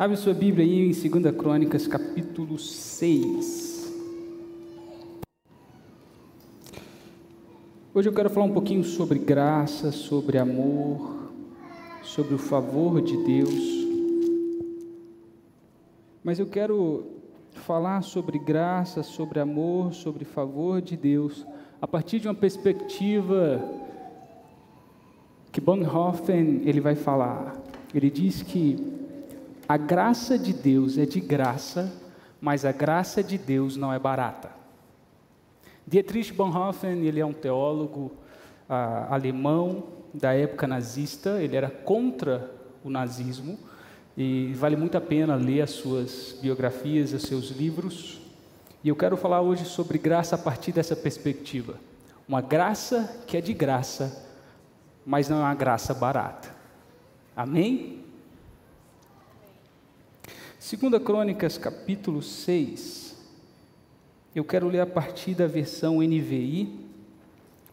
Abre sua Bíblia aí em 2 Crônicas, capítulo 6. Hoje eu quero falar um pouquinho sobre graça, sobre amor, sobre o favor de Deus. Mas eu quero falar sobre graça, sobre amor, sobre favor de Deus, a partir de uma perspectiva que Bonhoeffer ele vai falar. Ele diz que a graça de Deus é de graça, mas a graça de Deus não é barata. Dietrich Bonhoeffer, ele é um teólogo ah, alemão da época nazista, ele era contra o nazismo e vale muito a pena ler as suas biografias, os seus livros. E eu quero falar hoje sobre graça a partir dessa perspectiva. Uma graça que é de graça, mas não é uma graça barata. Amém? Segunda Crônicas, capítulo 6. Eu quero ler a partir da versão NVI,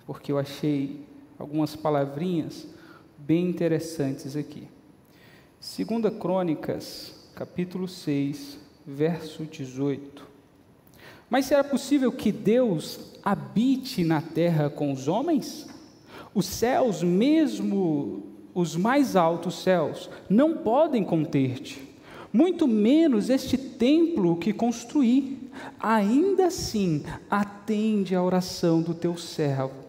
porque eu achei algumas palavrinhas bem interessantes aqui. Segunda Crônicas, capítulo 6, verso 18. Mas será possível que Deus habite na terra com os homens? Os céus, mesmo os mais altos céus, não podem conter-te muito menos este templo que construí. Ainda assim, atende à oração do teu servo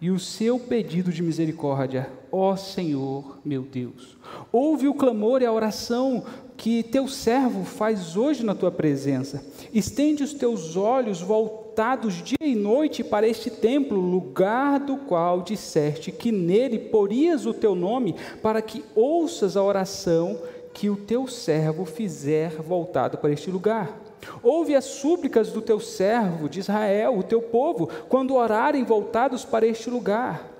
e o seu pedido de misericórdia, ó Senhor, meu Deus. Ouve o clamor e a oração que teu servo faz hoje na tua presença. Estende os teus olhos voltados dia e noite para este templo, lugar do qual disseste que nele porias o teu nome, para que ouças a oração que o teu servo fizer voltado para este lugar. Ouve as súplicas do teu servo de Israel, o teu povo, quando orarem voltados para este lugar.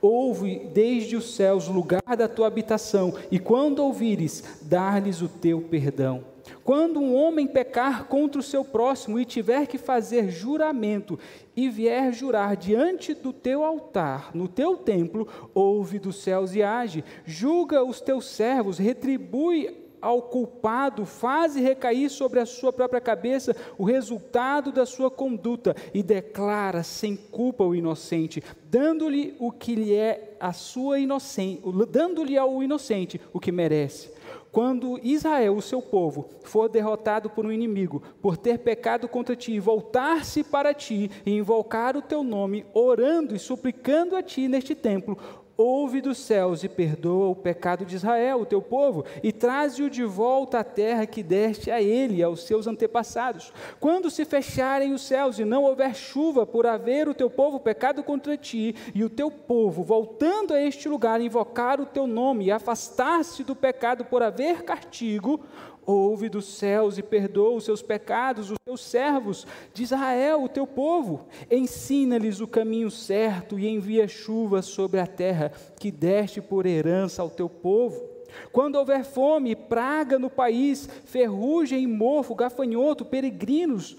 Ouve desde os céus o lugar da tua habitação, e quando ouvires, dar-lhes o teu perdão. Quando um homem pecar contra o seu próximo e tiver que fazer juramento e vier jurar diante do teu altar, no teu templo, ouve dos céus e age, julga os teus servos, retribui ao culpado, faze recair sobre a sua própria cabeça o resultado da sua conduta e declara sem culpa o inocente, dando-lhe o que lhe é a sua inocência, dando-lhe ao inocente o que merece. Quando Israel, o seu povo, for derrotado por um inimigo, por ter pecado contra ti, voltar-se para ti e invocar o teu nome, orando e suplicando a ti neste templo, ouve dos céus e perdoa o pecado de Israel, o teu povo, e traze-o de volta à terra que deste a ele e aos seus antepassados. Quando se fecharem os céus e não houver chuva por haver o teu povo pecado contra ti, e o teu povo, voltando a este lugar, invocar o teu nome e afastar-se do pecado por haver castigo, ouve dos céus e perdoa os seus pecados, os teus servos de Israel, o teu povo. Ensina-lhes o caminho certo e envia chuva sobre a terra que deste por herança ao teu povo. Quando houver fome, praga no país, ferrugem e mofo, gafanhoto, peregrinos,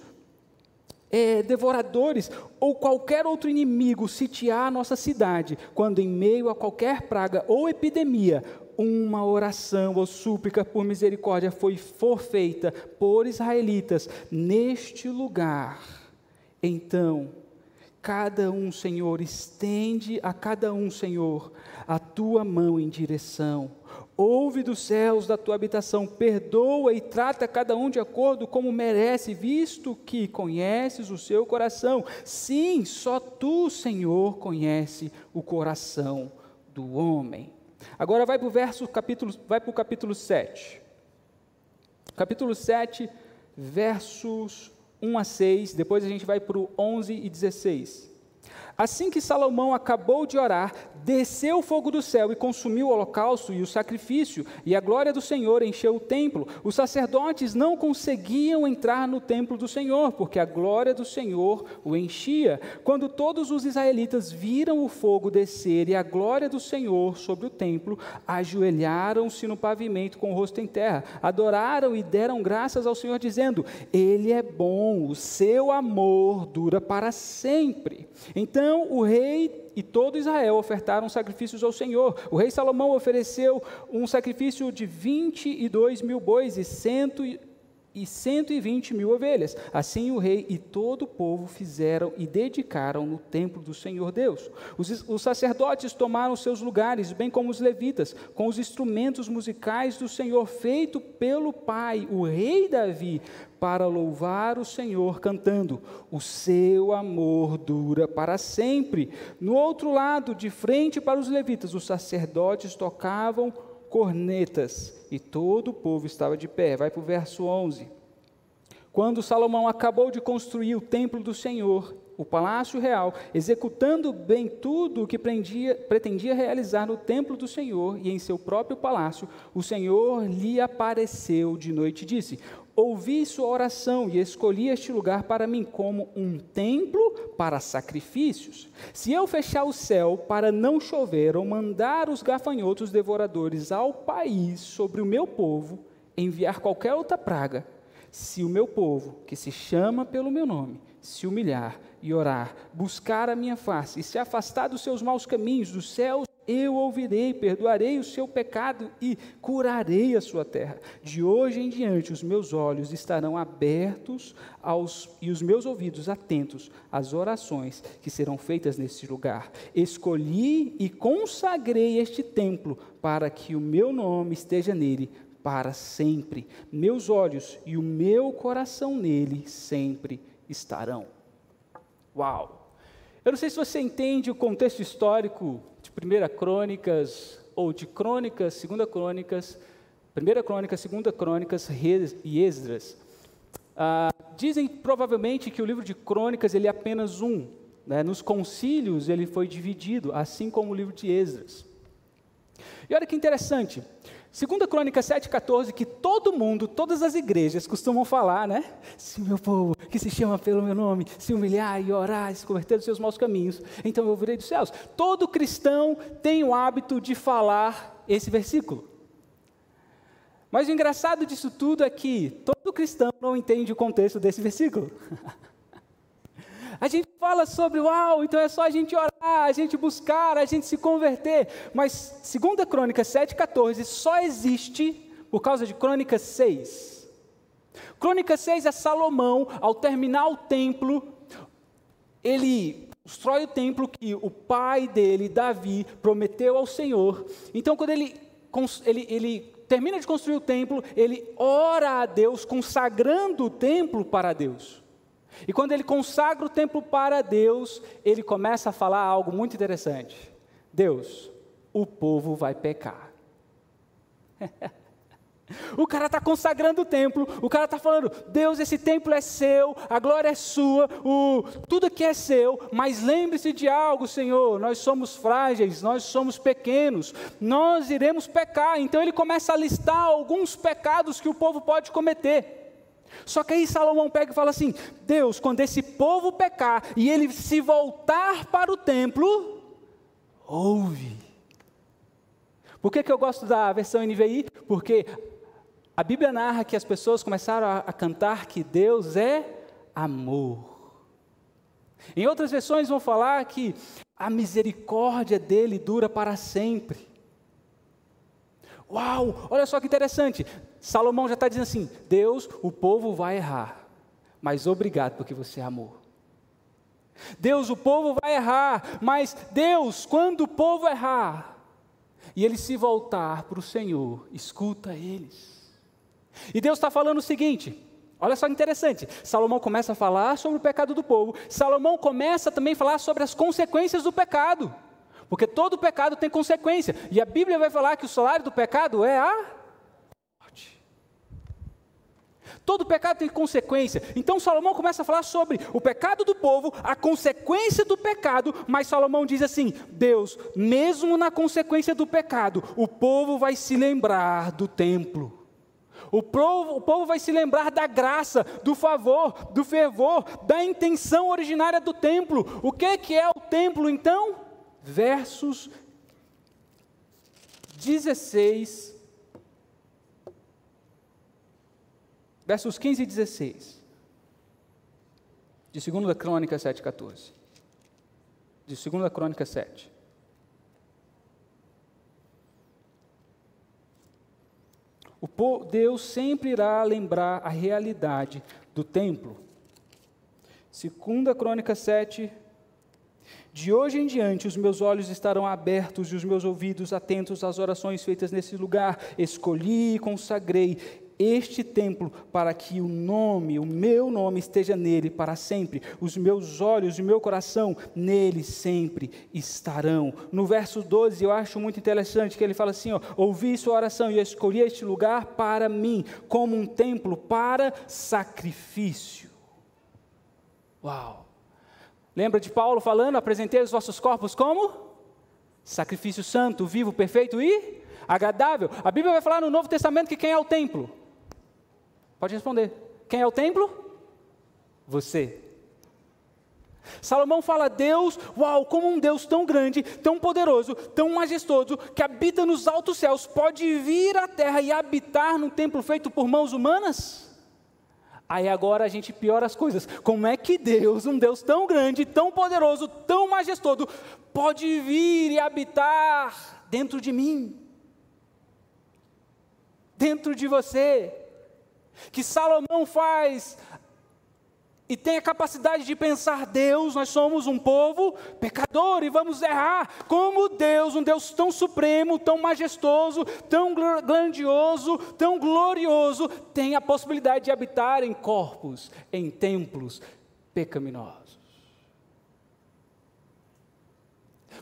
é, devoradores ou qualquer outro inimigo sitiar a nossa cidade, quando em meio a qualquer praga ou epidemia uma oração ou súplica por misericórdia foi feita por israelitas neste lugar, então, cada um, Senhor, estende a cada um, Senhor, a tua mão em direção. Ouve dos céus da tua habitação, perdoa e trata cada um de acordo como merece, visto que conheces o seu coração. Sim, só tu, Senhor, conhece o coração do homem. Agora vai para o verso capítulo, vai para o capítulo 7. Capítulo 7, versos 1 a 6, depois a gente vai para o 11 e 16. Assim que Salomão acabou de orar, desceu o fogo do céu e consumiu o holocausto e o sacrifício, e a glória do Senhor encheu o templo. Os sacerdotes não conseguiam entrar no templo do Senhor, porque a glória do Senhor o enchia. Quando todos os israelitas viram o fogo descer e a glória do Senhor sobre o templo, ajoelharam-se no pavimento com o rosto em terra, adoraram e deram graças ao Senhor, dizendo: Ele é bom, o seu amor dura para sempre. Então o rei e todo Israel ofertaram sacrifícios ao Senhor. O rei Salomão ofereceu um sacrifício de 22 mil bois e cento e 120 mil ovelhas. Assim o rei e todo o povo fizeram e dedicaram no templo do Senhor Deus. Os, os, sacerdotes tomaram seus lugares, bem como os levitas, com os instrumentos musicais do Senhor, feito pelo pai, o rei Davi, para louvar o Senhor, cantando: O seu amor dura para sempre. No outro lado, de frente para os levitas, os sacerdotes tocavam cornetas, e todo o povo estava de pé. Vai para o verso 11. Quando Salomão acabou de construir o templo do Senhor, o palácio real, executando bem tudo o que prendia, pretendia realizar no templo do Senhor e em seu próprio palácio, o Senhor lhe apareceu de noite e disse: Ouvi sua oração e escolhi este lugar para mim como um templo para sacrifícios. Se eu fechar o céu para não chover ou mandar os gafanhotos devoradores ao país sobre o meu povo, enviar qualquer outra praga, se o meu povo, que se chama pelo meu nome, se humilhar e orar, buscar a minha face e se afastar dos seus maus caminhos, dos céus eu ouvirei, perdoarei o seu pecado e curarei a sua terra. De hoje em diante, os meus olhos estarão abertos aos, e os meus ouvidos atentos às orações que serão feitas neste lugar. Escolhi e consagrei este templo para que o meu nome esteja nele para sempre. Meus olhos e o meu coração nele sempre estarão. Uau! Eu não sei se você entende o contexto histórico Primeira Crônicas ou de Crônicas, Segunda Crônicas, Primeira Crônica, Segunda Crônicas e Esdras. Ah, dizem provavelmente que o livro de Crônicas ele é apenas um. Né? Nos concílios ele foi dividido, assim como o livro de Esdras. E olha que interessante, Segunda Crônica 7,14, que todo mundo, todas as igrejas costumam falar, né? Se meu povo, que se chama pelo meu nome, se humilhar e orar, e se converter dos seus maus caminhos, então eu virei dos céus. Todo cristão tem o hábito de falar esse versículo. Mas o engraçado disso tudo é que todo cristão não entende o contexto desse versículo. Fala sobre, uau, então é só a gente orar, a gente buscar, a gente se converter. Mas, segunda Crônica 7,14, só existe por causa de Crônica 6. Crônica 6 é Salomão, ao terminar o templo, ele constrói o templo que o pai dele, Davi, prometeu ao Senhor. Então, quando ele, ele, ele termina de construir o templo, ele ora a Deus, consagrando o templo para Deus. E quando ele consagra o templo para Deus, ele começa a falar algo muito interessante: Deus, o povo vai pecar. O cara está consagrando o templo, o cara está falando: Deus, esse templo é seu, a glória é sua, o, tudo aqui é seu, mas lembre-se de algo, Senhor: nós somos frágeis, nós somos pequenos, nós iremos pecar. Então ele começa a listar alguns pecados que o povo pode cometer. Só que aí Salomão pega e fala assim: Deus, quando esse povo pecar e ele se voltar para o templo, ouve. Por que, que eu gosto da versão NVI? Porque a Bíblia narra que as pessoas começaram a, a cantar que Deus é amor. Em outras versões vão falar que a misericórdia dele dura para sempre. Uau, olha só que interessante. Salomão já está dizendo assim: Deus, o povo vai errar, mas obrigado porque você amou. Deus, o povo vai errar, mas Deus, quando o povo errar e ele se voltar para o Senhor, escuta eles. E Deus está falando o seguinte: olha só que interessante. Salomão começa a falar sobre o pecado do povo, Salomão começa também a falar sobre as consequências do pecado. Porque todo pecado tem consequência. E a Bíblia vai falar que o salário do pecado é a morte. Todo pecado tem consequência. Então Salomão começa a falar sobre o pecado do povo, a consequência do pecado, mas Salomão diz assim: Deus, mesmo na consequência do pecado, o povo vai se lembrar do templo. O povo, o povo, vai se lembrar da graça, do favor, do fervor, da intenção originária do templo. O que, que é o templo então? Versos 16, versos 15 e 16, de 2 Crônica 7,14. de 2 Crônica 7. O Deus sempre irá lembrar a realidade do templo. 2 Crônica 7, de hoje em diante, os meus olhos estarão abertos e os meus ouvidos atentos às orações feitas nesse lugar. Escolhi e consagrei este templo para que o nome, o meu nome, esteja nele para sempre. Os meus olhos e o meu coração nele sempre estarão. No verso 12, eu acho muito interessante que ele fala assim: ó, ouvi sua oração e escolhi este lugar para mim, como um templo para sacrifício. Uau! Lembra de Paulo falando: apresentei os vossos corpos como? Sacrifício santo, vivo, perfeito e agradável. A Bíblia vai falar no Novo Testamento que quem é o templo? Pode responder. Quem é o templo? Você. Salomão fala Deus, uau, como um Deus tão grande, tão poderoso, tão majestoso, que habita nos altos céus, pode vir à terra e habitar num templo feito por mãos humanas? Aí agora a gente piora as coisas. Como é que Deus, um Deus tão grande, tão poderoso, tão majestoso, pode vir e habitar dentro de mim? Dentro de você? Que Salomão faz e tem a capacidade de pensar: Deus, nós somos um povo pecador e vamos errar. Como Deus, um Deus tão supremo, tão majestoso, tão grandioso, tão glorioso, tem a possibilidade de habitar em corpos, em templos pecaminosos.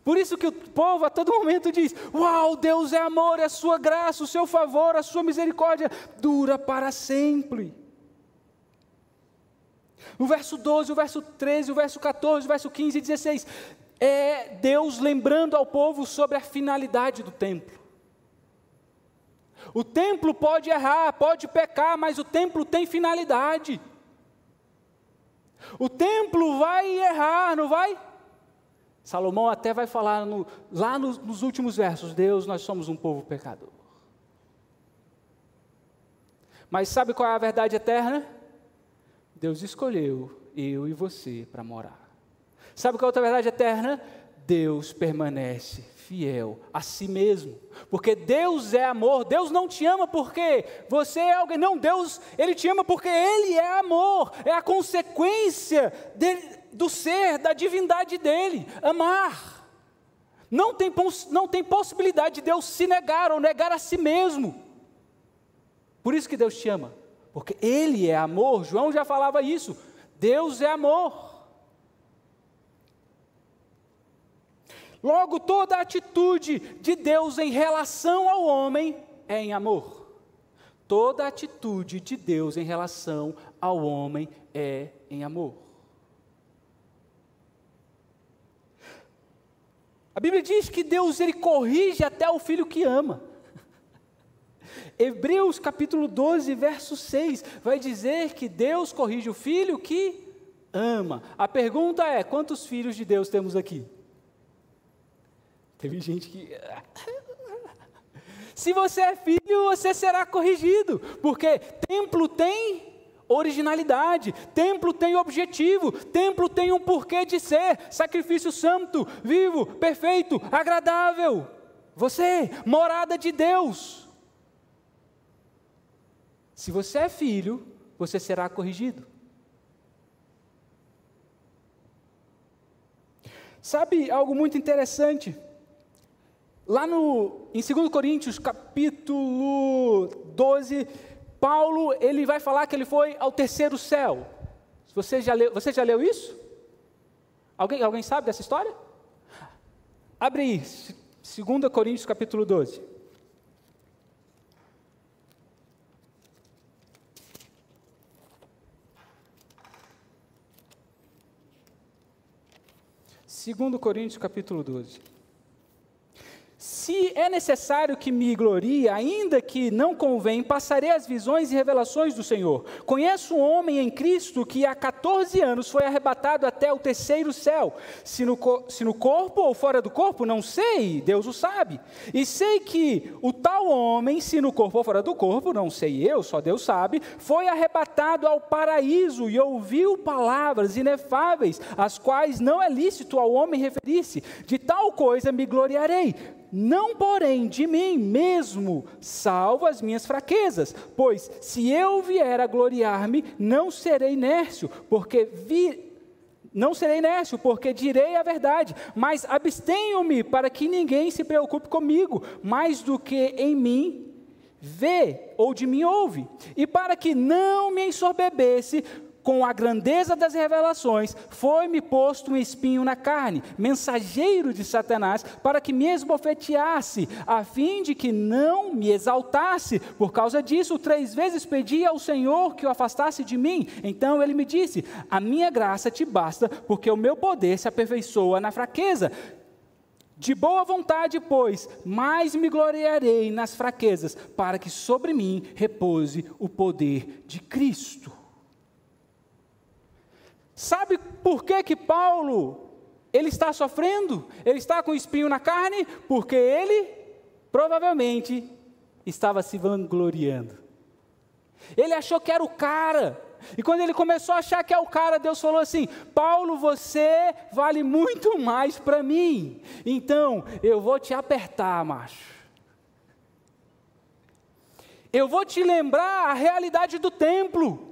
Por isso que o povo a todo momento diz: Uau, Deus é amor, é a sua graça, o seu favor, a sua misericórdia dura para sempre. O verso 12, o verso 13, o verso 14, o verso 15 e 16 é Deus lembrando ao povo sobre a finalidade do templo. O templo pode errar, pode pecar, mas o templo tem finalidade. O templo vai errar, não vai? Salomão até vai falar no, lá nos, nos últimos versos: Deus, nós somos um povo pecador. Mas sabe qual é a verdade eterna? Deus escolheu eu e você para morar. Sabe qual é outra verdade eterna? Deus permanece fiel a si mesmo, porque Deus é amor. Deus não te ama porque você é alguém, não, Deus, Ele te ama porque Ele é amor, é a consequência do ser, da divindade dele, amar. Não tem, não tem possibilidade de Deus se negar ou negar a si mesmo. Por isso que Deus te ama porque Ele é amor. João já falava isso. Deus é amor. Logo, toda atitude de Deus em relação ao homem é em amor. Toda atitude de Deus em relação ao homem é em amor. A Bíblia diz que Deus ele corrige até o filho que ama. Hebreus capítulo 12, verso 6, vai dizer que Deus corrige o filho que ama. A pergunta é: quantos filhos de Deus temos aqui? Teve gente que. Se você é filho, você será corrigido, porque templo tem originalidade, templo tem objetivo, templo tem um porquê de ser, sacrifício santo, vivo, perfeito, agradável. Você, morada de Deus. Se você é filho, você será corrigido. Sabe algo muito interessante? Lá no, em 2 Coríntios, capítulo 12, Paulo, ele vai falar que ele foi ao terceiro céu. Você já leu, você já leu isso? Alguém, alguém sabe dessa história? Abre aí, 2 Coríntios, capítulo 12. 2 Coríntios capítulo 12. Se é necessário que me glorie, ainda que não convém, passarei as visões e revelações do Senhor. Conheço um homem em Cristo que há 14 anos foi arrebatado até o terceiro céu. Se no, se no corpo ou fora do corpo, não sei, Deus o sabe. E sei que o tal homem, se no corpo ou fora do corpo, não sei eu, só Deus sabe, foi arrebatado ao paraíso e ouviu palavras inefáveis, as quais não é lícito ao homem referir-se. De tal coisa me gloriarei não porém de mim mesmo, salvo as minhas fraquezas, pois se eu vier a gloriar-me, não serei nércio, porque vi, não serei nércio, porque direi a verdade, mas abstenho-me para que ninguém se preocupe comigo, mais do que em mim vê ou de mim ouve, e para que não me ensorbebesse com a grandeza das revelações, foi-me posto um espinho na carne, mensageiro de Satanás, para que me esbofeteasse, a fim de que não me exaltasse. Por causa disso, três vezes pedi ao Senhor que o afastasse de mim. Então ele me disse: A minha graça te basta, porque o meu poder se aperfeiçoa na fraqueza. De boa vontade, pois, mais me gloriarei nas fraquezas, para que sobre mim repouse o poder de Cristo. Sabe por que que Paulo ele está sofrendo? Ele está com espinho na carne porque ele provavelmente estava se vangloriando. Ele achou que era o cara. E quando ele começou a achar que é o cara, Deus falou assim: Paulo, você vale muito mais para mim. Então, eu vou te apertar, macho. Eu vou te lembrar a realidade do templo.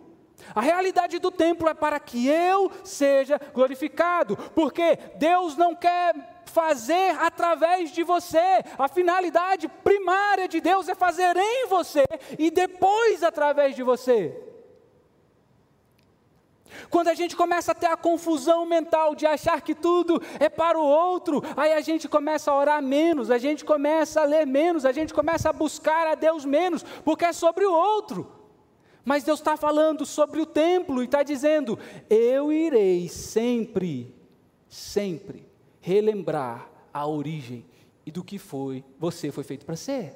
A realidade do templo é para que eu seja glorificado, porque Deus não quer fazer através de você. A finalidade primária de Deus é fazer em você e depois através de você. Quando a gente começa a ter a confusão mental de achar que tudo é para o outro, aí a gente começa a orar menos, a gente começa a ler menos, a gente começa a buscar a Deus menos, porque é sobre o outro. Mas Deus está falando sobre o templo e está dizendo: eu irei sempre, sempre relembrar a origem e do que foi, você foi feito para ser.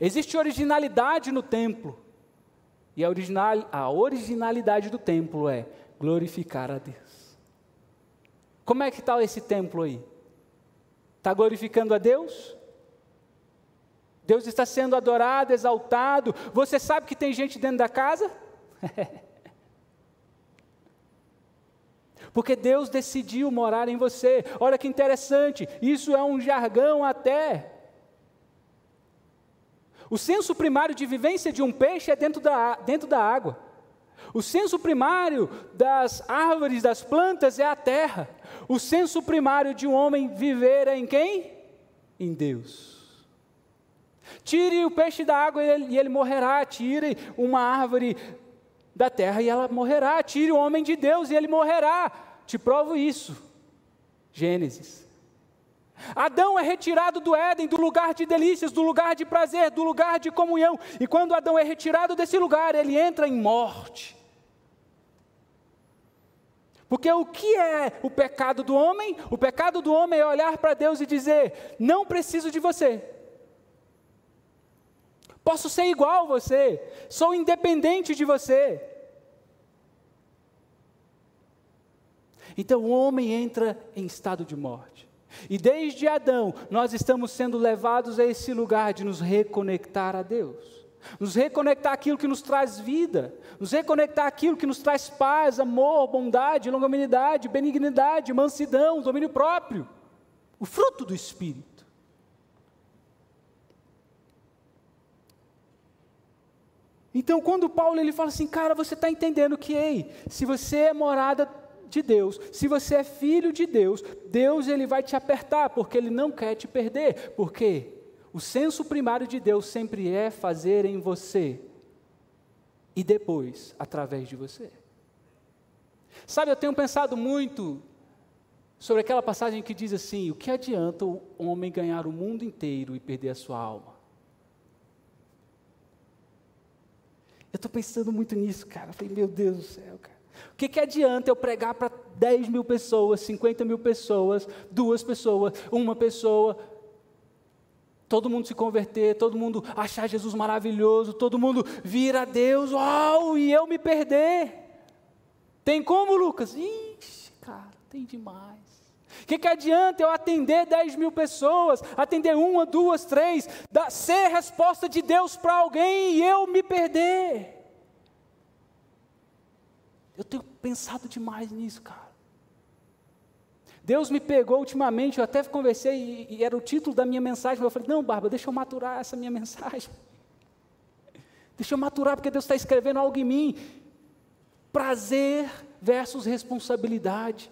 Existe originalidade no templo. E a, original, a originalidade do templo é glorificar a Deus. Como é que está esse templo aí? Está glorificando a Deus? Deus está sendo adorado, exaltado. Você sabe que tem gente dentro da casa? Porque Deus decidiu morar em você. Olha que interessante, isso é um jargão até. O senso primário de vivência de um peixe é dentro da, dentro da água. O senso primário das árvores, das plantas é a terra. O senso primário de um homem viver é em quem? Em Deus. Tire o peixe da água e ele, morrerá. Tire uma árvore da terra e ela morrerá. Tire o homem de Deus e ele morrerá. Te provo isso. Gênesis. Adão é retirado do Éden, do lugar de delícias, do lugar de prazer, do lugar de comunhão. E quando Adão é retirado desse lugar, ele entra em morte. Porque o que é o pecado do homem? O pecado do homem é olhar para Deus e dizer: Não preciso de você, Posso ser igual a você, sou independente de você. Então o homem entra em estado de morte. E desde Adão, nós estamos sendo levados a esse lugar de nos reconectar a Deus. Nos reconectar aquilo que nos traz vida, nos reconectar aquilo que nos traz paz, amor, bondade, longanimidade, benignidade, mansidão, domínio próprio, o fruto do Espírito. Então, quando Paulo ele fala assim, cara, você está entendendo que, ei, se você é morada de Deus, se você é filho de Deus, Deus ele vai te apertar, porque ele não quer te perder. Porque o senso primário de Deus sempre é fazer em você e depois através de você. Sabe, eu tenho pensado muito sobre aquela passagem que diz assim: o que adianta o homem ganhar o mundo inteiro e perder a sua alma? Eu estou pensando muito nisso, cara. Eu falei, meu Deus do céu, cara. O que, que adianta eu pregar para 10 mil pessoas, 50 mil pessoas, duas pessoas, uma pessoa, todo mundo se converter, todo mundo achar Jesus maravilhoso, todo mundo vir a Deus, uau, e eu me perder. Tem como, Lucas? Ixi, cara, tem demais. O que, que adianta eu atender 10 mil pessoas, atender uma, duas, três, ser resposta de Deus para alguém e eu me perder? Eu tenho pensado demais nisso, cara. Deus me pegou ultimamente, eu até conversei e, e era o título da minha mensagem, mas eu falei, não, Bárbara, deixa eu maturar essa minha mensagem. Deixa eu maturar, porque Deus está escrevendo algo em mim. Prazer versus responsabilidade.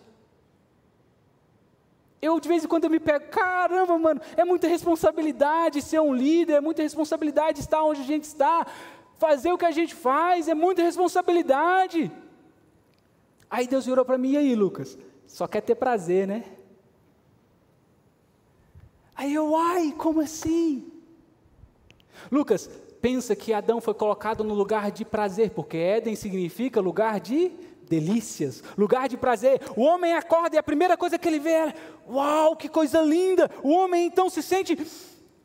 Eu, de vez em quando, eu me pego, caramba, mano, é muita responsabilidade ser um líder, é muita responsabilidade estar onde a gente está, fazer o que a gente faz, é muita responsabilidade. Aí Deus virou para mim, e aí, Lucas? Só quer ter prazer, né? Aí eu, ai, como assim? Lucas, pensa que Adão foi colocado no lugar de prazer, porque Éden significa lugar de delícias, lugar de prazer. O homem acorda e a primeira coisa que ele vê é: Uau, que coisa linda! O homem então se sente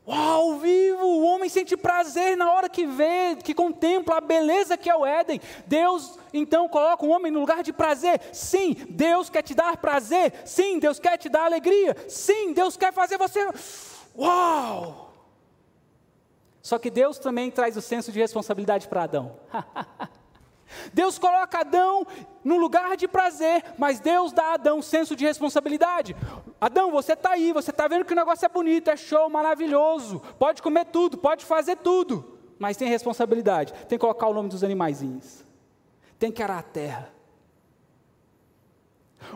Uau, vivo! O homem sente prazer na hora que vê, que contempla a beleza que é o Éden. Deus então coloca o homem no lugar de prazer. Sim, Deus quer te dar prazer. Sim, Deus quer te dar alegria. Sim, Deus quer fazer você. Uau! Só que Deus também traz o senso de responsabilidade para Adão. Deus coloca Adão no lugar de prazer, mas Deus dá a Adão um senso de responsabilidade. Adão, você está aí, você está vendo que o negócio é bonito, é show, maravilhoso, pode comer tudo, pode fazer tudo, mas tem responsabilidade, tem que colocar o nome dos animaizinhos, tem que arar a terra.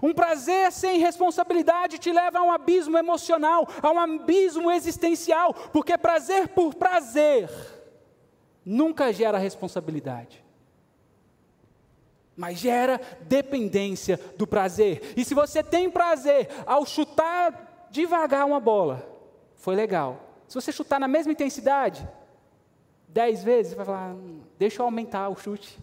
Um prazer sem responsabilidade te leva a um abismo emocional, a um abismo existencial, porque prazer por prazer nunca gera responsabilidade mas gera dependência do prazer. E se você tem prazer ao chutar devagar uma bola, foi legal. Se você chutar na mesma intensidade, dez vezes, você vai falar, hum, deixa eu aumentar o chute.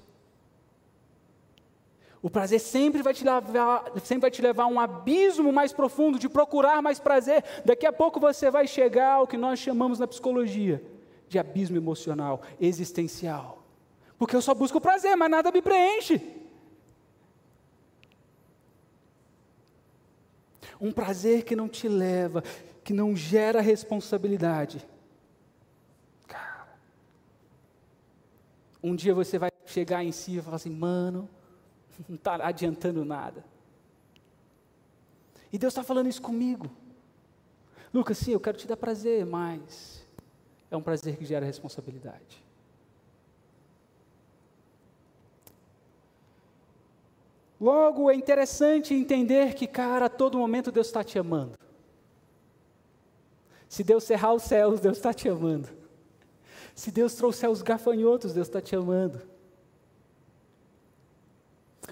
O prazer sempre vai, te levar, sempre vai te levar a um abismo mais profundo de procurar mais prazer. Daqui a pouco você vai chegar ao que nós chamamos na psicologia de abismo emocional, existencial. Porque eu só busco prazer, mas nada me preenche. Um prazer que não te leva, que não gera responsabilidade. Cara, um dia você vai chegar em si e falar assim, mano, não está adiantando nada. E Deus está falando isso comigo. Lucas, sim, eu quero te dar prazer, mas é um prazer que gera responsabilidade. Logo, é interessante entender que, cara, a todo momento Deus está te amando. Se Deus cerrar os céus, Deus está te amando. Se Deus trouxer os gafanhotos, Deus está te amando.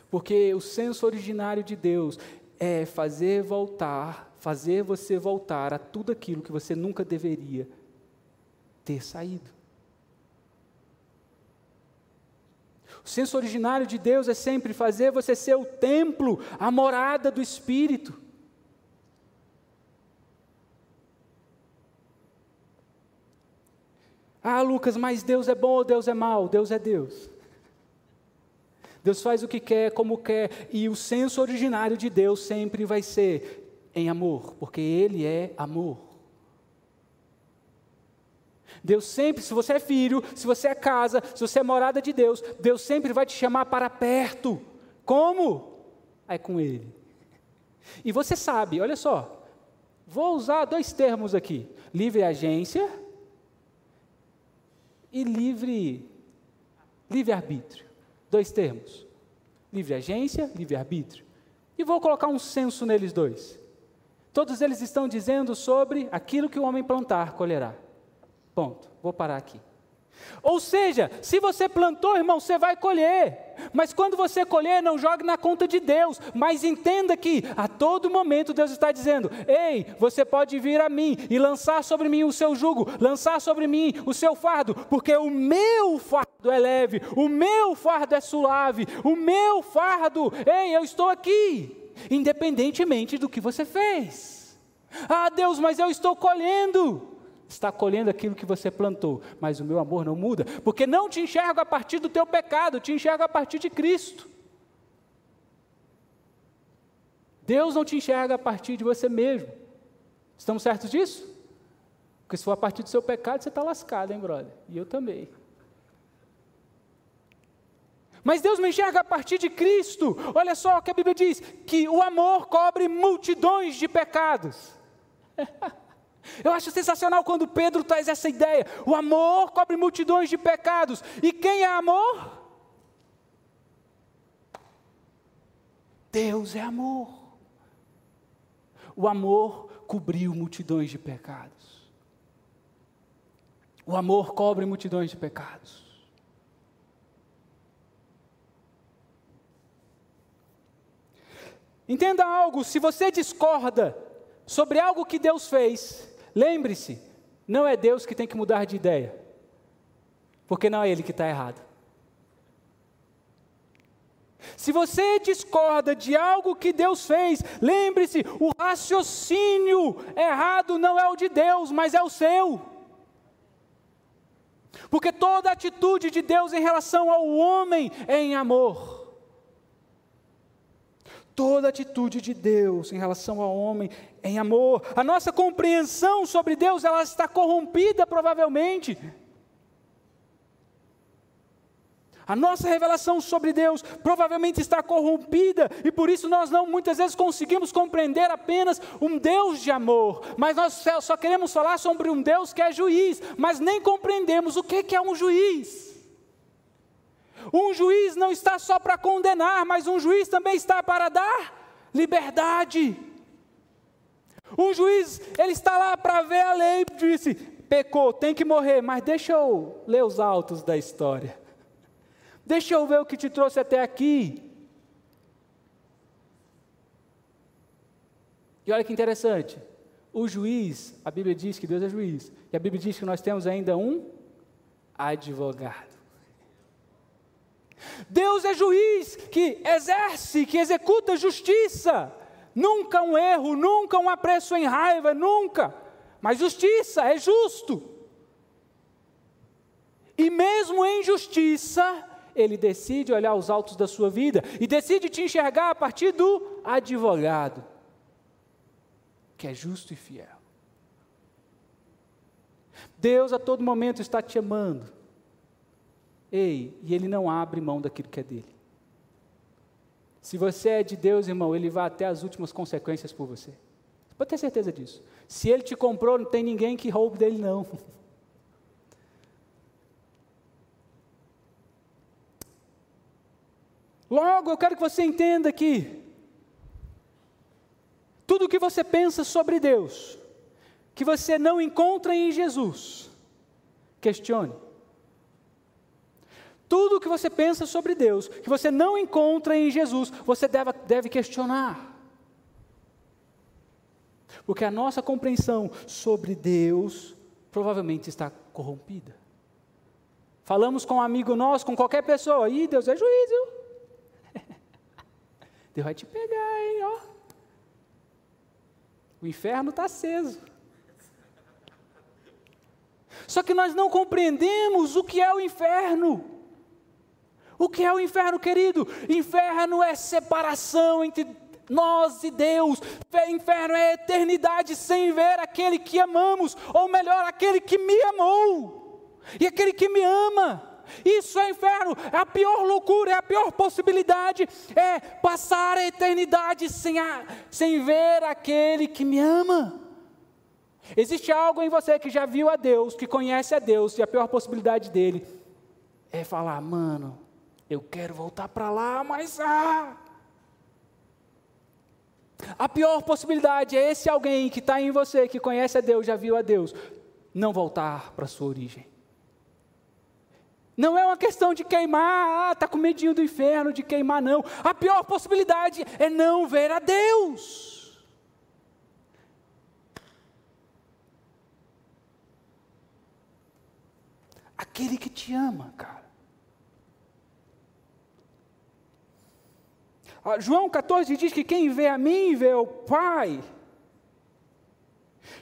Porque o senso originário de Deus é fazer voltar, fazer você voltar a tudo aquilo que você nunca deveria ter saído. O senso originário de Deus é sempre fazer você ser o templo, a morada do Espírito. Ah, Lucas, mas Deus é bom ou Deus é mau? Deus é Deus. Deus faz o que quer, como quer, e o senso originário de Deus sempre vai ser em amor, porque Ele é amor. Deus sempre, se você é filho, se você é casa, se você é morada de Deus, Deus sempre vai te chamar para perto. Como? É com Ele. E você sabe, olha só, vou usar dois termos aqui: livre agência e livre livre arbítrio. Dois termos: livre agência, livre arbítrio. E vou colocar um senso neles dois. Todos eles estão dizendo sobre aquilo que o homem plantar, colherá. Ponto. Vou parar aqui. Ou seja, se você plantou, irmão, você vai colher. Mas quando você colher, não jogue na conta de Deus. Mas entenda que a todo momento Deus está dizendo: Ei, você pode vir a mim e lançar sobre mim o seu jugo, lançar sobre mim o seu fardo, porque o meu fardo é leve, o meu fardo é suave, o meu fardo, ei, eu estou aqui, independentemente do que você fez. Ah, Deus, mas eu estou colhendo. Está colhendo aquilo que você plantou, mas o meu amor não muda, porque não te enxergo a partir do teu pecado, te enxergo a partir de Cristo. Deus não te enxerga a partir de você mesmo. Estamos certos disso? Porque se for a partir do seu pecado, você está lascado, hein, brother? E eu também. Mas Deus me enxerga a partir de Cristo. Olha só o que a Bíblia diz: que o amor cobre multidões de pecados. Eu acho sensacional quando Pedro traz essa ideia. O amor cobre multidões de pecados. E quem é amor? Deus é amor. O amor cobriu multidões de pecados. O amor cobre multidões de pecados. Entenda algo: se você discorda sobre algo que Deus fez, Lembre-se, não é Deus que tem que mudar de ideia, porque não é Ele que está errado. Se você discorda de algo que Deus fez, lembre-se: o raciocínio errado não é o de Deus, mas é o seu. Porque toda atitude de Deus em relação ao homem é em amor. Toda atitude de Deus em relação ao homem em amor. A nossa compreensão sobre Deus, ela está corrompida provavelmente. A nossa revelação sobre Deus provavelmente está corrompida e por isso nós não muitas vezes conseguimos compreender apenas um Deus de amor, mas nós só queremos falar sobre um Deus que é juiz, mas nem compreendemos o que é um juiz. Um juiz não está só para condenar, mas um juiz também está para dar liberdade. Um juiz, ele está lá para ver a lei, disse, pecou, tem que morrer, mas deixa eu ler os autos da história. Deixa eu ver o que te trouxe até aqui. E olha que interessante. O juiz, a Bíblia diz que Deus é juiz, e a Bíblia diz que nós temos ainda um advogado. Deus é juiz que exerce, que executa justiça. Nunca um erro, nunca um apreço em raiva, nunca. Mas justiça é justo. E mesmo em justiça, ele decide olhar os autos da sua vida e decide te enxergar a partir do advogado, que é justo e fiel. Deus a todo momento está te amando. Ei, e ele não abre mão daquilo que é dele. Se você é de Deus, irmão, ele vai até as últimas consequências por você. Pode ter certeza disso. Se ele te comprou, não tem ninguém que roube dele, não. Logo, eu quero que você entenda que tudo o que você pensa sobre Deus, que você não encontra em Jesus, questione. Tudo que você pensa sobre Deus, que você não encontra em Jesus, você deve, deve questionar. Porque a nossa compreensão sobre Deus provavelmente está corrompida. Falamos com um amigo nosso, com qualquer pessoa, e Deus é viu? Deus vai te pegar, hein, ó. O inferno está aceso. Só que nós não compreendemos o que é o inferno. O que é o inferno, querido? Inferno é separação entre nós e Deus. Inferno é eternidade sem ver aquele que amamos, ou melhor, aquele que me amou, e aquele que me ama. Isso é inferno, é a pior loucura, é a pior possibilidade, é passar a eternidade sem, a, sem ver aquele que me ama. Existe algo em você que já viu a Deus, que conhece a Deus, e a pior possibilidade dele é falar, mano, eu quero voltar para lá, mas ah! A pior possibilidade é esse alguém que está em você, que conhece a Deus, já viu a Deus, não voltar para a sua origem. Não é uma questão de queimar, ah, está com medinho do inferno, de queimar, não. A pior possibilidade é não ver a Deus. Aquele que te ama, cara. João 14 diz que quem vê a mim vê o Pai.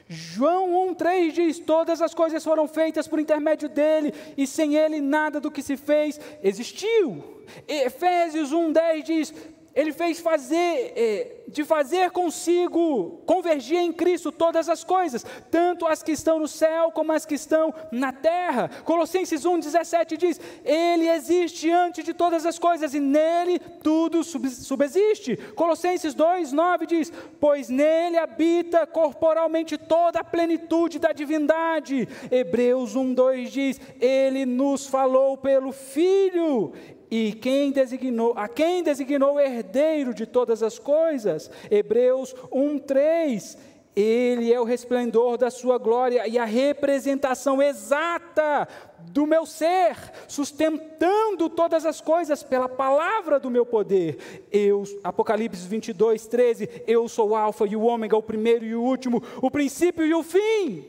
João 1,3 diz: Todas as coisas foram feitas por intermédio dele, e sem ele nada do que se fez existiu. Efésios 1,10 diz: ele fez fazer, é, de fazer consigo, convergir em Cristo todas as coisas, tanto as que estão no céu como as que estão na terra. Colossenses 1,17 diz: Ele existe antes de todas as coisas e nele tudo subsiste. Colossenses 2,9 diz: Pois nele habita corporalmente toda a plenitude da divindade. Hebreus 1,2 diz: Ele nos falou pelo Filho e quem designou, a quem designou herdeiro de todas as coisas? Hebreus 1:3. Ele é o resplendor da sua glória e a representação exata do meu ser, sustentando todas as coisas pela palavra do meu poder. Eu, Apocalipse 22, 13, eu sou o Alfa e o Ômega, o primeiro e o último, o princípio e o fim.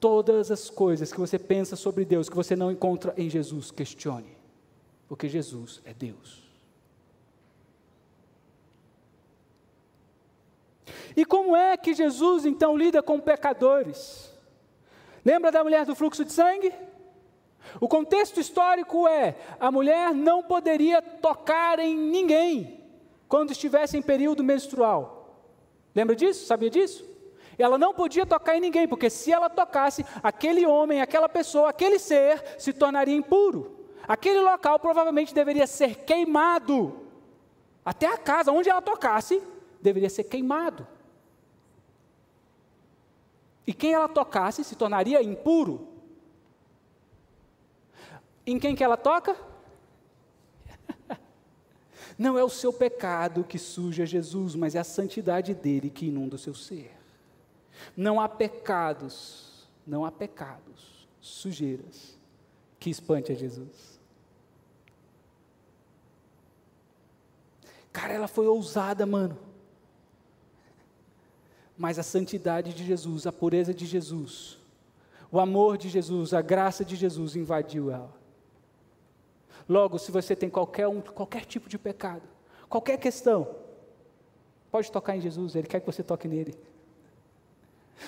Todas as coisas que você pensa sobre Deus, que você não encontra em Jesus, questione porque Jesus é Deus. E como é que Jesus então lida com pecadores? Lembra da mulher do fluxo de sangue? O contexto histórico é: a mulher não poderia tocar em ninguém quando estivesse em período menstrual. Lembra disso? Sabia disso? Ela não podia tocar em ninguém, porque se ela tocasse, aquele homem, aquela pessoa, aquele ser se tornaria impuro. Aquele local provavelmente deveria ser queimado. Até a casa onde ela tocasse deveria ser queimado. E quem ela tocasse se tornaria impuro. Em quem que ela toca? Não é o seu pecado que suja Jesus, mas é a santidade dele que inunda o seu ser. Não há pecados, não há pecados, sujeiras que espante a Jesus. Cara, ela foi ousada, mano. Mas a santidade de Jesus, a pureza de Jesus, o amor de Jesus, a graça de Jesus invadiu ela. Logo, se você tem qualquer, um, qualquer tipo de pecado, qualquer questão, pode tocar em Jesus, Ele quer que você toque nele.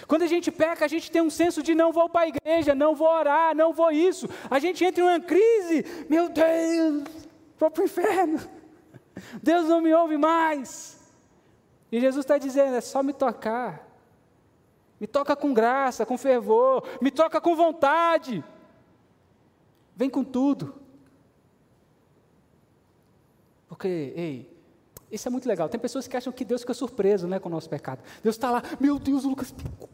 Quando a gente peca, a gente tem um senso de não vou para a igreja, não vou orar, não vou isso. A gente entra em uma crise, meu Deus, vou para o inferno. Deus não me ouve mais. E Jesus está dizendo: é só me tocar. Me toca com graça, com fervor, me toca com vontade. Vem com tudo. Porque, ei, isso é muito legal. Tem pessoas que acham que Deus fica surpreso né, com o nosso pecado. Deus está lá, meu Deus, o Lucas pecou.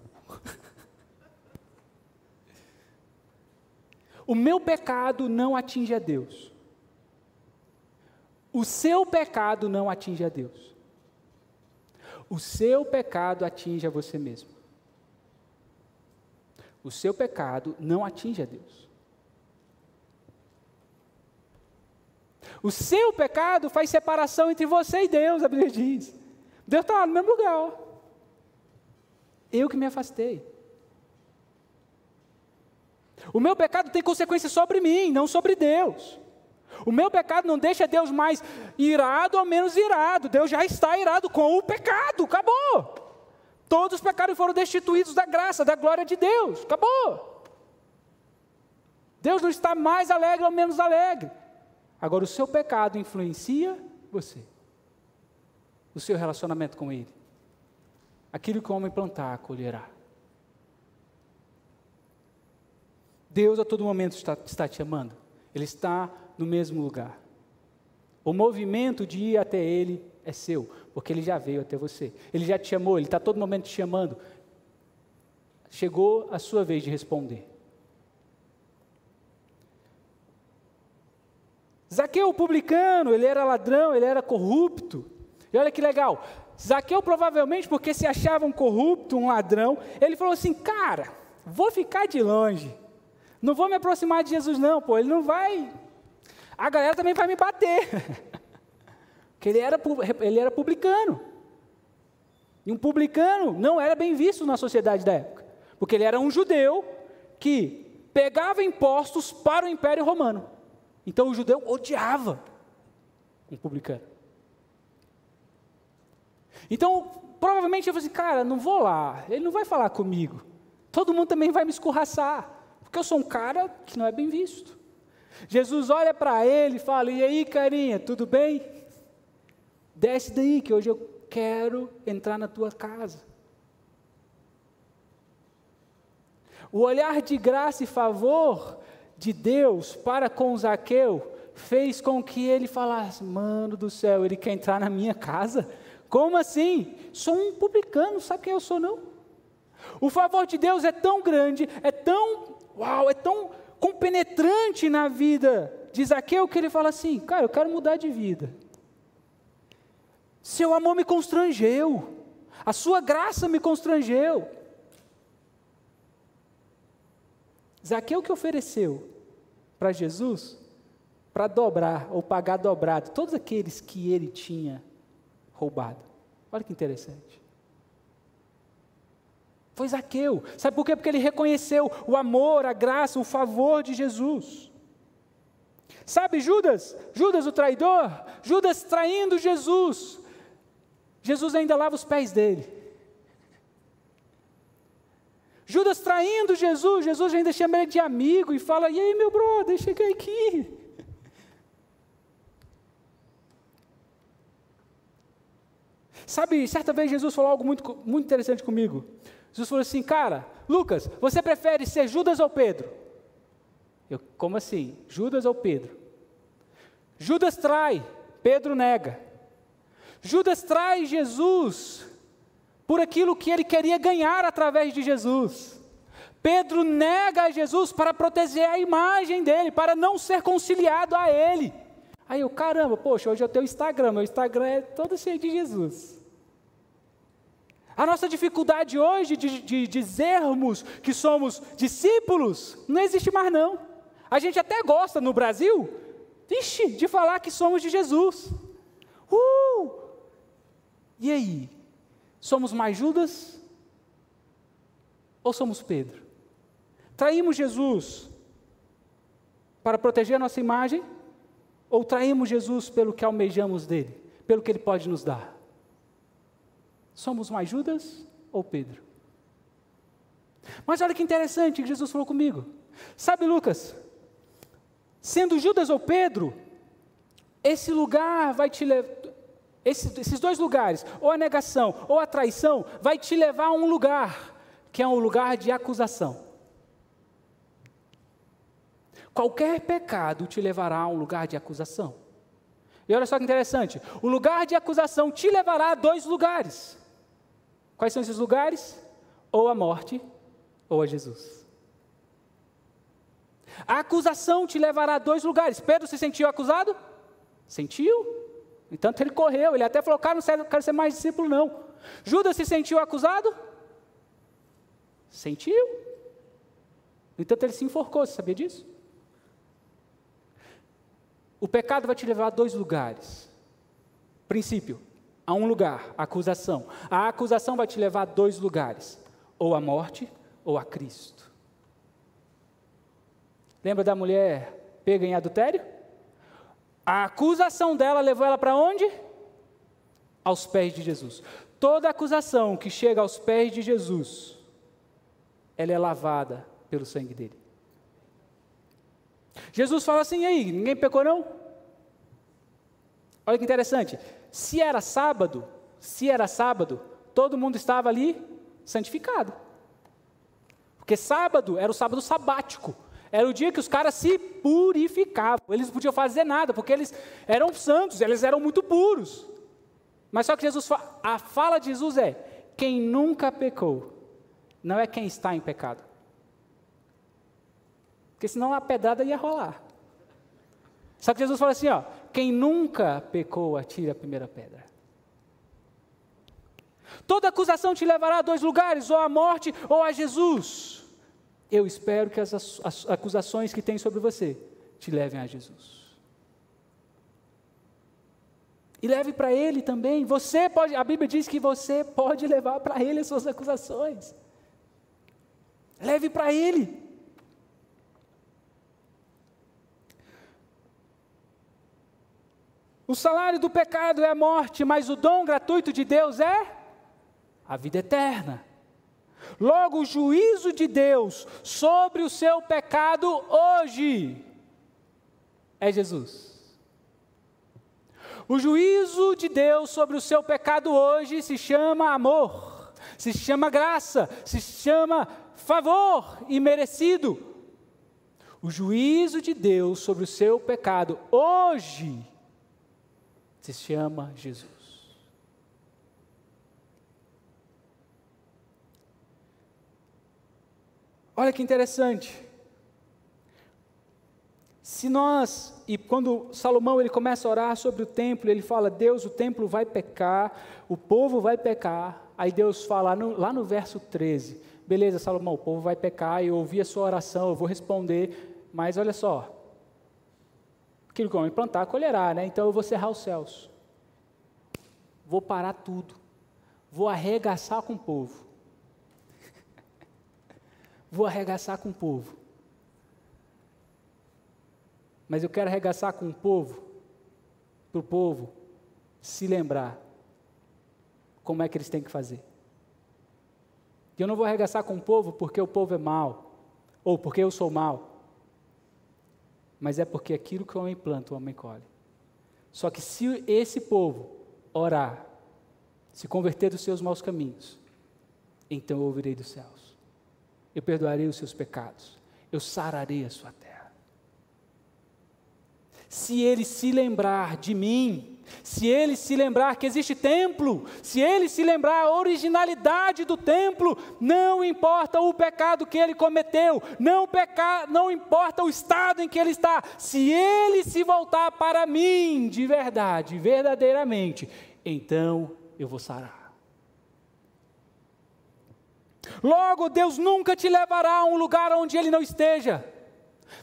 O meu pecado não atinge a Deus o seu pecado não atinge a Deus. O seu pecado atinge a você mesmo. O seu pecado não atinge a Deus. O seu pecado faz separação entre você e Deus, a Bíblia diz. Deus está lá no mesmo lugar. Eu que me afastei. O meu pecado tem consequência sobre mim, não sobre Deus. O meu pecado não deixa Deus mais irado ou menos irado. Deus já está irado com o pecado. Acabou. Todos os pecados foram destituídos da graça, da glória de Deus. Acabou. Deus não está mais alegre ou menos alegre. Agora, o seu pecado influencia você. O seu relacionamento com Ele. Aquilo que o homem plantar, colherá. Deus a todo momento está, está te amando. Ele está no mesmo lugar. O movimento de ir até Ele é seu, porque Ele já veio até você. Ele já te chamou, Ele está todo momento te chamando. Chegou a sua vez de responder. Zaqueu, publicano, ele era ladrão, ele era corrupto. E olha que legal. Zaqueu, provavelmente, porque se achava um corrupto, um ladrão, ele falou assim: Cara, vou ficar de longe. Não vou me aproximar de Jesus, não, pô. Ele não vai a galera também vai me bater. Porque ele era, ele era publicano. E um publicano não era bem visto na sociedade da época. Porque ele era um judeu que pegava impostos para o Império Romano. Então o judeu odiava um publicano. Então, provavelmente eu falei assim, cara, não vou lá, ele não vai falar comigo. Todo mundo também vai me escorraçar, porque eu sou um cara que não é bem visto. Jesus olha para ele e fala: E aí, carinha, tudo bem? Desce daí, que hoje eu quero entrar na tua casa. O olhar de graça e favor de Deus para com Zaqueu fez com que ele falasse: Mano do céu, ele quer entrar na minha casa? Como assim? Sou um publicano, sabe quem eu sou não? O favor de Deus é tão grande, é tão, uau, é tão compenetrante na vida de Zaqueu que ele fala assim: Cara, eu quero mudar de vida. Seu amor me constrangeu, a sua graça me constrangeu. Zaqueu que ofereceu para Jesus para dobrar ou pagar dobrado todos aqueles que ele tinha roubado. Olha que interessante. Foi Zaqueu. Sabe por quê? Porque ele reconheceu o amor, a graça, o favor de Jesus. Sabe Judas? Judas o traidor? Judas traindo Jesus. Jesus ainda lava os pés dele. Judas traindo Jesus, Jesus ainda chama ele de amigo e fala: E aí, meu brother, cheguei aqui. Sabe, certa vez Jesus falou algo muito, muito interessante comigo. Jesus falou assim: Cara, Lucas, você prefere ser Judas ou Pedro? Eu, como assim? Judas ou Pedro? Judas trai, Pedro nega. Judas trai Jesus por aquilo que ele queria ganhar através de Jesus. Pedro nega a Jesus para proteger a imagem dele, para não ser conciliado a ele. Aí eu, caramba, poxa, hoje eu tenho Instagram, meu Instagram é todo cheio de Jesus. A nossa dificuldade hoje de, de dizermos que somos discípulos não existe mais não. A gente até gosta no Brasil, vixe, de falar que somos de Jesus. Uh! E aí? Somos mais Judas ou somos Pedro? Traímos Jesus para proteger a nossa imagem ou traímos Jesus pelo que almejamos dele, pelo que ele pode nos dar? Somos mais Judas ou Pedro? Mas olha que interessante que Jesus falou comigo. Sabe, Lucas, sendo Judas ou Pedro, esse lugar vai te levar esses, esses dois lugares, ou a negação ou a traição, vai te levar a um lugar, que é um lugar de acusação. Qualquer pecado te levará a um lugar de acusação. E olha só que interessante: o lugar de acusação te levará a dois lugares. Quais são esses lugares? Ou a morte, ou a Jesus. A acusação te levará a dois lugares. Pedro se sentiu acusado? Sentiu. Entanto, ele correu, ele até falou: Cara, não quero ser mais discípulo, não. Judas se sentiu acusado? Sentiu. No entanto, ele se enforcou, você sabia disso? O pecado vai te levar a dois lugares. Princípio, a um lugar, a acusação. A acusação vai te levar a dois lugares: ou a morte ou a Cristo. Lembra da mulher pega em adultério? A acusação dela levou ela para onde? Aos pés de Jesus. Toda acusação que chega aos pés de Jesus, ela é lavada pelo sangue dele. Jesus fala assim: e aí, ninguém pecou não? Olha que interessante. Se era sábado, se era sábado, todo mundo estava ali santificado. Porque sábado era o sábado sabático. Era o dia que os caras se purificavam. Eles não podiam fazer nada, porque eles eram santos, eles eram muito puros. Mas só que Jesus, a fala de Jesus é: quem nunca pecou, não é quem está em pecado. Porque senão a pedrada ia rolar. Só que Jesus fala assim: ó, quem nunca pecou, atire a primeira pedra. Toda acusação te levará a dois lugares, ou à morte ou a Jesus. Eu espero que as, acusações que tem sobre você te levem a Jesus. E leve para Ele também. Você pode, a Bíblia diz que você pode levar para Ele as suas acusações. Leve para Ele. O salário do pecado é a morte, mas o dom gratuito de Deus é a vida eterna. Logo, o juízo de Deus sobre o seu pecado hoje é Jesus. O juízo de Deus sobre o seu pecado hoje se chama amor, se chama graça, se chama favor imerecido. O juízo de Deus sobre o seu pecado hoje se chama Jesus. Olha que interessante. Se nós, e quando Salomão ele começa a orar sobre o templo, ele fala: Deus, o templo vai pecar, o povo vai pecar. Aí Deus fala no, lá no verso 13: Beleza, Salomão, o povo vai pecar, eu ouvi a sua oração, eu vou responder, mas olha só. Aquilo que o homem plantar, colherá, né? Então eu vou cerrar os céus. Vou parar tudo. Vou arregaçar com o povo. vou arregaçar com o povo. Mas eu quero arregaçar com o povo, para o povo se lembrar como é que eles têm que fazer. E eu não vou arregaçar com o povo porque o povo é mau, ou porque eu sou mau, mas é porque aquilo que o homem planta, o homem colhe. Só que se esse povo orar, se converter dos seus maus caminhos, então eu ouvirei dos céus, eu perdoarei os seus pecados, eu sararei a sua terra. Se ele se lembrar de mim, se ele se lembrar que existe templo, se ele se lembrar a originalidade do templo, não importa o pecado que ele cometeu, não, peca, não importa o estado em que ele está, se ele se voltar para mim de verdade, verdadeiramente, então eu vou sarar. Logo, Deus nunca te levará a um lugar onde Ele não esteja.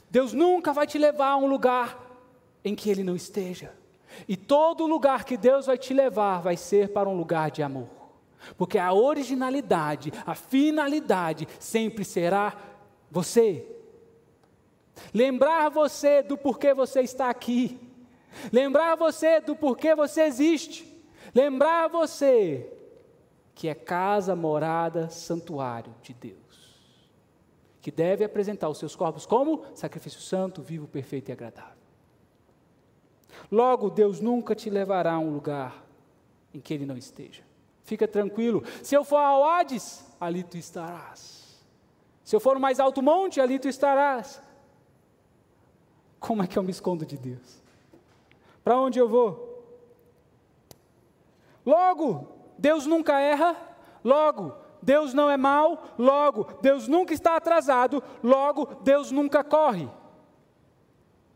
Deus nunca vai te levar a um lugar em que Ele não esteja. E todo lugar que Deus vai te levar vai ser para um lugar de amor. Porque a originalidade, a finalidade sempre será você. Lembrar você do porquê você está aqui. Lembrar você do porquê você existe. Lembrar você que é casa, morada, santuário de Deus. Que deve apresentar os seus corpos como sacrifício santo, vivo, perfeito e agradável. Logo, Deus nunca te levará a um lugar em que Ele não esteja. Fica tranquilo. Se eu for ao Hades, ali tu estarás. Se eu for no mais alto monte, ali tu estarás. Como é que eu me escondo de Deus? Para onde eu vou? Logo, Deus nunca erra. Logo, Deus não é mau. Logo, Deus nunca está atrasado. Logo, Deus nunca corre.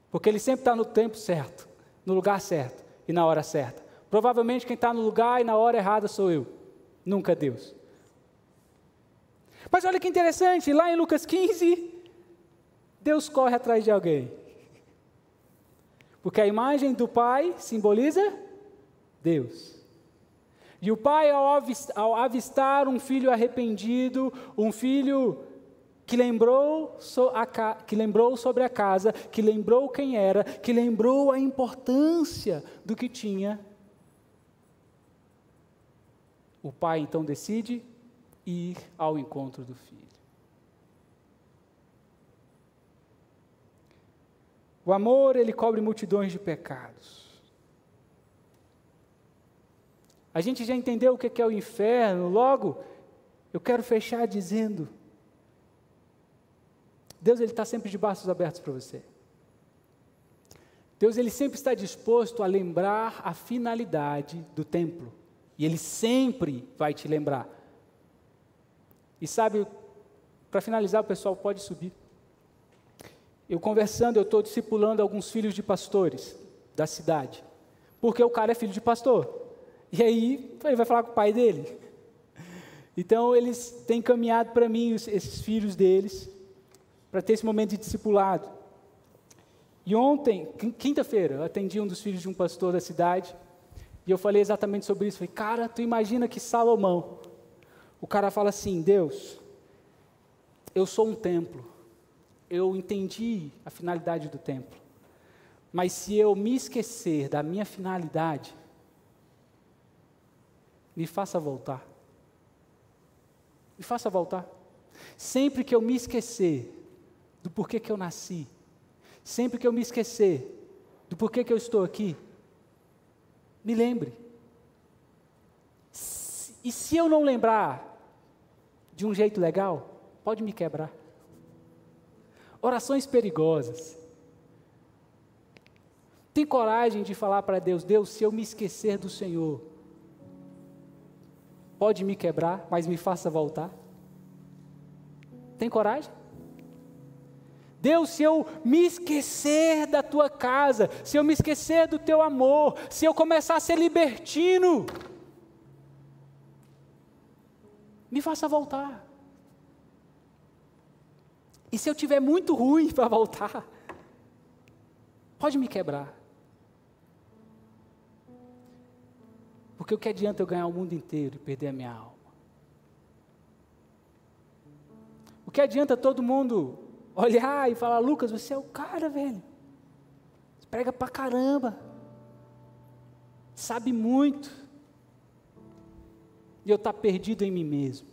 Porque Ele sempre está no tempo certo no lugar certo e na hora certa. Provavelmente quem está no lugar e na hora errada sou eu, nunca Deus. Mas olha que interessante, lá em Lucas 15, Deus corre atrás de alguém. Porque a imagem do Pai simboliza Deus. E o pai, ao avistar um filho arrependido, um filho que lembrou, so a, que lembrou sobre a casa, que lembrou quem era, que lembrou a importância do que tinha. O pai então decide ir ao encontro do filho. O amor, ele cobre multidões de pecados. A gente já entendeu o que é o inferno, logo, eu quero fechar dizendo: Deus ele está sempre de braços abertos para você. Deus ele sempre está disposto a lembrar a finalidade do templo. E ele sempre vai te lembrar. E sabe, para finalizar, o pessoal pode subir. Eu conversando, eu estou discipulando alguns filhos de pastores da cidade. Porque o cara é filho de pastor. E aí, ele vai falar com o pai dele. Então, eles têm caminhado para mim, esses filhos deles, para ter esse momento de discipulado. E ontem, quinta-feira, eu atendi um dos filhos de um pastor da cidade, e eu falei exatamente sobre isso. Falei, cara, tu imagina que Salomão, o cara fala assim: Deus, eu sou um templo, eu entendi a finalidade do templo, Mas se eu me esquecer da minha finalidade, me faça voltar. Me faça voltar. Sempre que eu me esquecer do porquê que eu nasci, sempre que eu me esquecer do porquê que eu estou aqui, me lembre. E se eu não lembrar de um jeito legal, pode me quebrar. Orações perigosas. Tem coragem de falar para Deus: Deus, se eu me esquecer do Senhor, pode me quebrar, mas me faça voltar? Tem coragem? Deus, se eu me esquecer da tua casa, se eu me esquecer do teu amor, se eu começar a ser libertino, me faça voltar. E se eu tiver muito ruim para voltar, pode me quebrar. Porque o que adianta eu ganhar o mundo inteiro e perder a minha alma? O que adianta todo mundo olhar e falar, Lucas, você é o cara, velho. Você prega pra caramba. Sabe muito. E eu estar tá perdido em mim mesmo.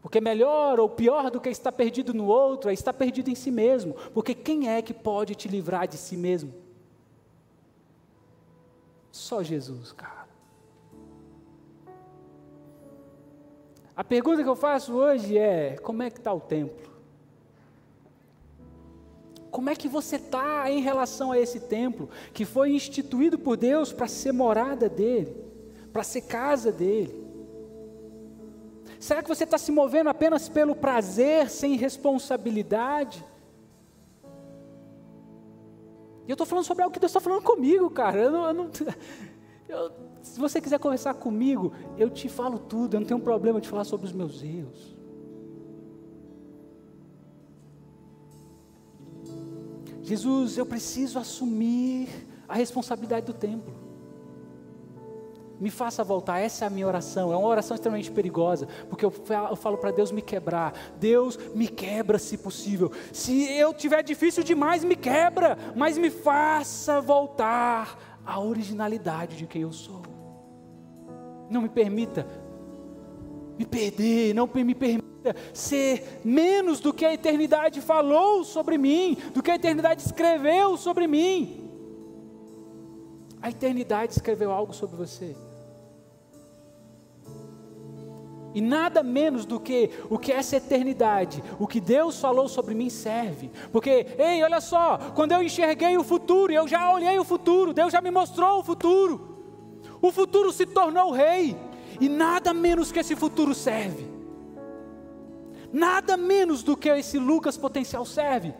Porque melhor ou pior do que estar perdido no outro é estar perdido em si mesmo. Porque quem é que pode te livrar de si mesmo? Só Jesus, cara. A pergunta que eu faço hoje é: como é que está o templo? Como é que você está em relação a esse templo que foi instituído por Deus para ser morada dele, para ser casa dele? Será que você está se movendo apenas pelo prazer, sem responsabilidade? E eu estou falando sobre algo que Deus está falando comigo, cara. Eu não, eu não eu, se você quiser conversar comigo, eu te falo tudo. Eu não tenho problema de falar sobre os meus erros. Jesus, eu preciso assumir a responsabilidade do templo. Me faça voltar, essa é a minha oração. É uma oração extremamente perigosa, porque eu falo para Deus me quebrar. Deus me quebra se possível. Se eu tiver difícil demais, me quebra, mas me faça voltar à originalidade de quem eu sou. Não me permita me perder, não me permita ser menos do que a eternidade falou sobre mim, do que a eternidade escreveu sobre mim. A eternidade escreveu algo sobre você. E nada menos do que o que essa eternidade, o que Deus falou sobre mim serve. Porque, ei, olha só, quando eu enxerguei o futuro, eu já olhei o futuro, Deus já me mostrou o futuro. O futuro se tornou rei, e nada menos que esse futuro serve. Nada menos do que esse Lucas potencial serve.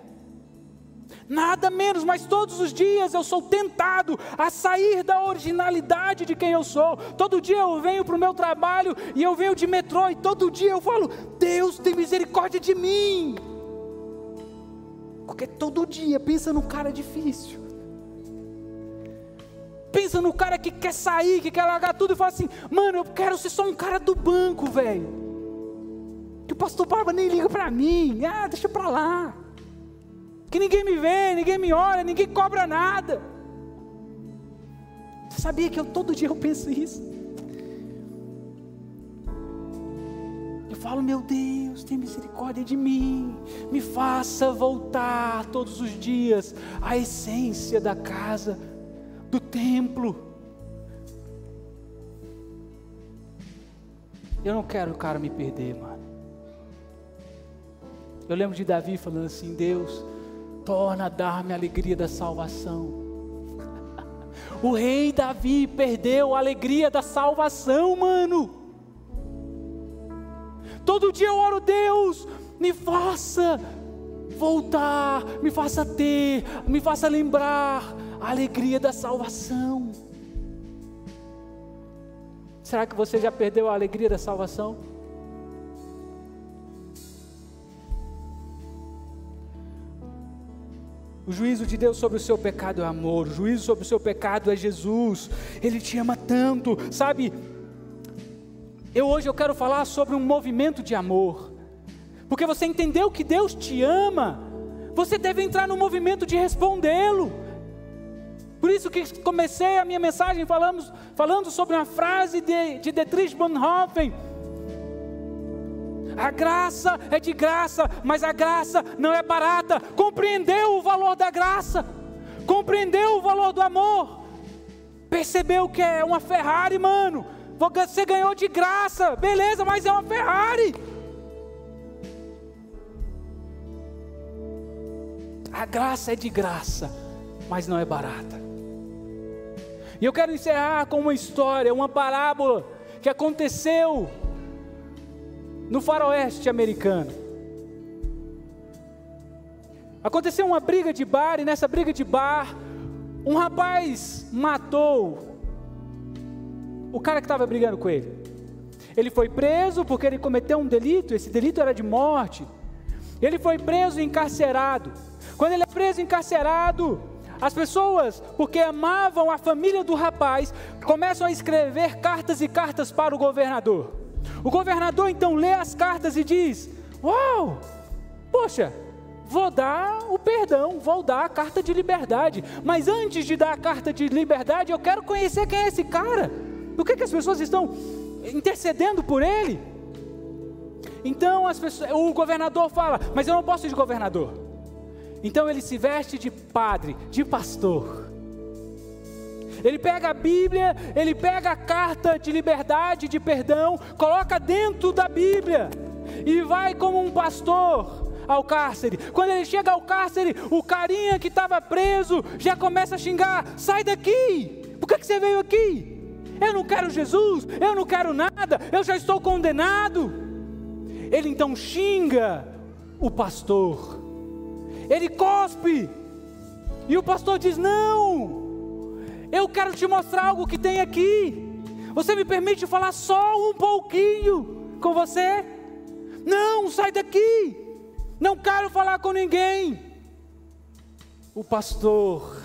Nada menos, mas todos os dias eu sou tentado a sair da originalidade de quem eu sou. Todo dia eu venho para o meu trabalho e eu venho de metrô e todo dia eu falo: Deus tem misericórdia de mim. Porque todo dia pensa no cara difícil. Pensa no cara que quer sair, que quer largar tudo e fala assim: Mano, eu quero ser só um cara do banco, velho. Que o pastor Barba nem liga para mim. Ah, deixa para lá que ninguém me vê, ninguém me olha, ninguém cobra nada. Você sabia que eu todo dia eu penso isso? Eu falo, meu Deus, tem misericórdia de mim, me faça voltar todos os dias à essência da casa, do templo. Eu não quero o cara me perder, mano. Eu lembro de Davi falando assim: Deus, torna a dar-me a alegria da salvação. O rei Davi perdeu a alegria da salvação, mano. Todo dia eu oro, Deus, me faça voltar, me faça ter, me faça lembrar a alegria da salvação. Será que você já perdeu a alegria da salvação? O juízo de Deus sobre o seu pecado é amor, o juízo sobre o seu pecado é Jesus. Ele te ama tanto, sabe? Eu hoje eu quero falar sobre um movimento de amor. Porque você entendeu que Deus te ama, você deve entrar no movimento de respondê-lo. Por isso que comecei a minha mensagem falando, falando sobre uma frase de, de Dietrich Bonhoeffer. A graça é de graça, mas a graça não é barata. Compreendeu o valor da graça, compreendeu o valor do amor, percebeu que é uma Ferrari, mano. Você ganhou de graça, beleza, mas é uma Ferrari. A graça é de graça, mas não é barata. E eu quero encerrar com uma história, uma parábola que aconteceu no faroeste americano. Aconteceu uma briga de bar e nessa briga de bar, um rapaz matou o cara que estava brigando com ele. Ele foi preso porque ele cometeu um delito, esse delito era de morte. Ele foi preso e encarcerado. Quando ele é preso e encarcerado, as pessoas, porque amavam a família do rapaz, começam a escrever cartas e cartas para o governador. O governador então lê as cartas e diz: Uau, poxa, vou dar o perdão, vou dar a carta de liberdade. Mas antes de dar a carta de liberdade, eu quero conhecer quem é esse cara. Por que, que as pessoas estão intercedendo por ele? Então pessoas, o governador fala: Mas eu não posso de governador. Então ele se veste de padre, de pastor. Ele pega a Bíblia, ele pega a carta de liberdade, de perdão, coloca dentro da Bíblia e vai como um pastor ao cárcere. Quando ele chega ao cárcere, o carinha que estava preso já começa a xingar: sai daqui! Por que, que você veio aqui? Eu não quero Jesus, eu não quero nada, eu já estou condenado. Ele então xinga o pastor ele cospe. E o pastor diz: Não, eu quero te mostrar algo que tem aqui. Você me permite falar só um pouquinho com você? Não, sai daqui. Não quero falar com ninguém. O pastor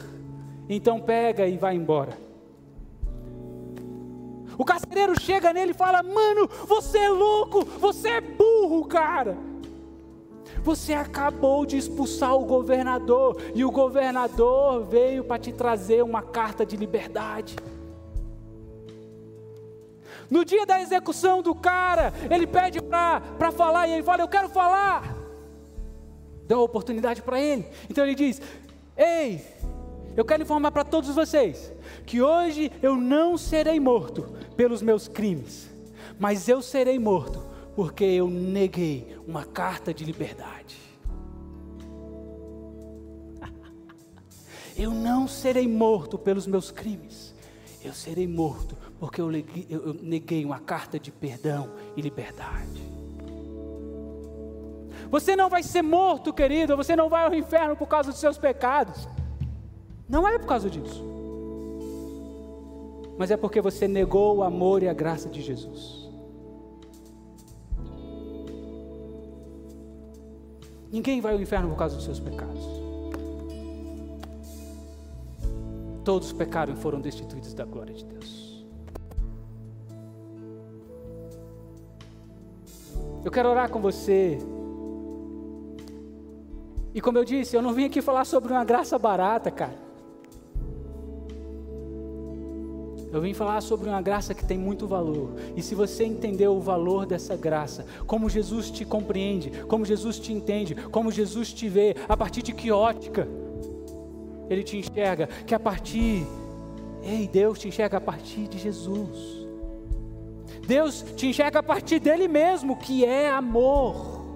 então pega e vai embora. O carcereiro chega nele e fala: Mano, você é louco, você é burro, cara. Você acabou de expulsar o governador e o governador veio para te trazer uma carta de liberdade. No dia da execução do cara, ele pede para falar e ele fala: Eu quero falar. Deu oportunidade para ele. Então ele diz: Ei, eu quero informar para todos vocês que hoje eu não serei morto pelos meus crimes, mas eu serei morto porque eu neguei uma carta de liberdade. Eu não serei morto pelos meus crimes, eu serei morto porque eu neguei, uma carta de perdão e liberdade. Você não vai ser morto, querido, você não vai ao inferno por causa dos seus pecados. Não é por causa disso. Mas é porque você negou o amor e a graça de Jesus. Ninguém vai ao inferno por causa dos seus pecados. Todos pecaram e foram destituídos da glória de Deus. Eu quero orar com você. E como eu disse, eu não vim aqui falar sobre uma graça barata, cara. Eu vim falar sobre uma graça que tem muito valor. E se você entendeu o valor dessa graça, como Jesus te compreende, como Jesus te entende, como Jesus te vê, a partir de que ótica Ele te enxerga, que a partir, ei, Deus te enxerga a partir de Jesus. Deus te enxerga a partir dele mesmo, que é amor.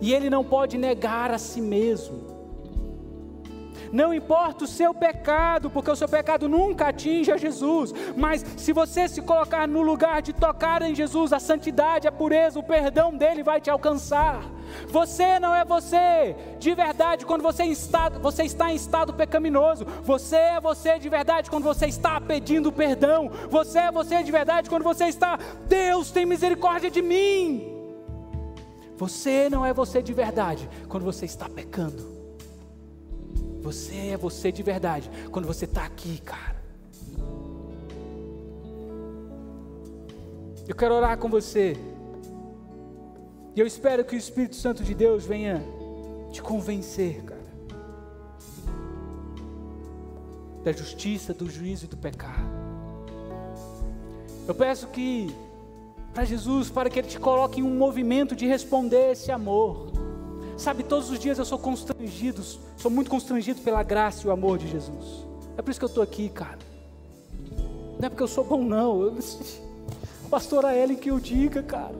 E Ele não pode negar a si mesmo. Não importa o seu pecado, porque o seu pecado nunca atinge a Jesus. Mas se você se colocar no lugar de tocar em Jesus, a santidade, a pureza, o perdão dele vai te alcançar. Você não é você de verdade quando você, está, você está em estado pecaminoso. Você é você de verdade quando você está pedindo perdão. Você é você de verdade quando você está, Deus tem misericórdia de mim. Você não é você de verdade quando você está pecando. Você é você de verdade quando você está aqui, cara. Eu quero orar com você. E eu espero que o Espírito Santo de Deus venha te convencer, cara, da justiça, do juízo e do pecado. Eu peço que, para Jesus, para que Ele te coloque em um movimento de responder esse amor. Sabe, todos os dias eu sou constrangido, sou muito constrangido pela graça e o amor de Jesus. É por isso que eu estou aqui, cara. Não é porque eu sou bom, não. Eu, pastora Ellen que eu diga, cara.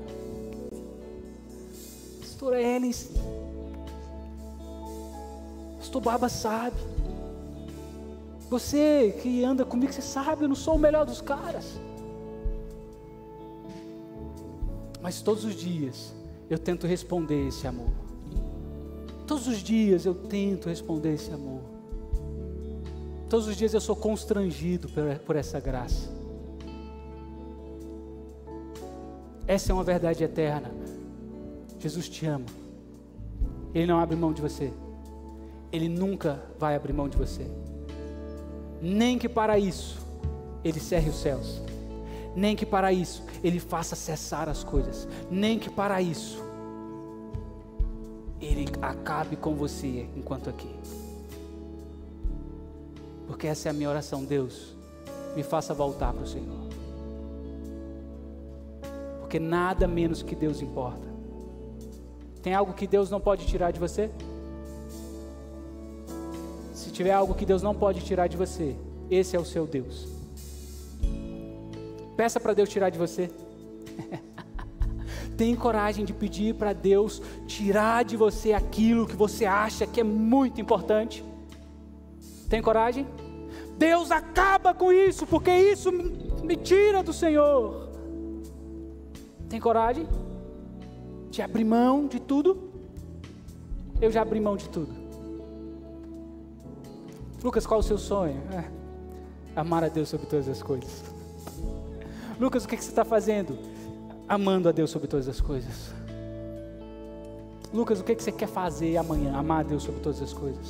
Pastora Ellen. Pastor Barba sabe. Você que anda comigo, você sabe, eu não sou o melhor dos caras. Mas todos os dias eu tento responder esse amor. Todos os dias eu tento responder esse amor. Todos os dias eu sou constrangido por, essa graça. Essa é uma verdade eterna. Jesus te ama. Ele não abre mão de você. Ele nunca vai abrir mão de você. Nem que para isso ele cerre os céus nem que para isso ele faça cessar as coisas, nem que para isso ele acabe com você enquanto aqui. Porque essa é a minha oração, Deus, me faça voltar para o Senhor. Porque nada menos que Deus importa. Tem algo que Deus não pode tirar de você? Se tiver algo que Deus não pode tirar de você, esse é o seu Deus. Peça para Deus tirar de você. Tem coragem de pedir para Deus tirar de você aquilo que você acha que é muito importante. Tem coragem? Deus acaba com isso, porque isso me tira do Senhor. Tem coragem de abrir mão de tudo? Eu já abri mão de tudo. Lucas, qual é o seu sonho? É, amar a Deus sobre todas as coisas. Lucas, o que, que você está fazendo? Amando a Deus sobre todas as coisas. Lucas, o que, que você quer fazer amanhã? Amar a Deus sobre todas as coisas.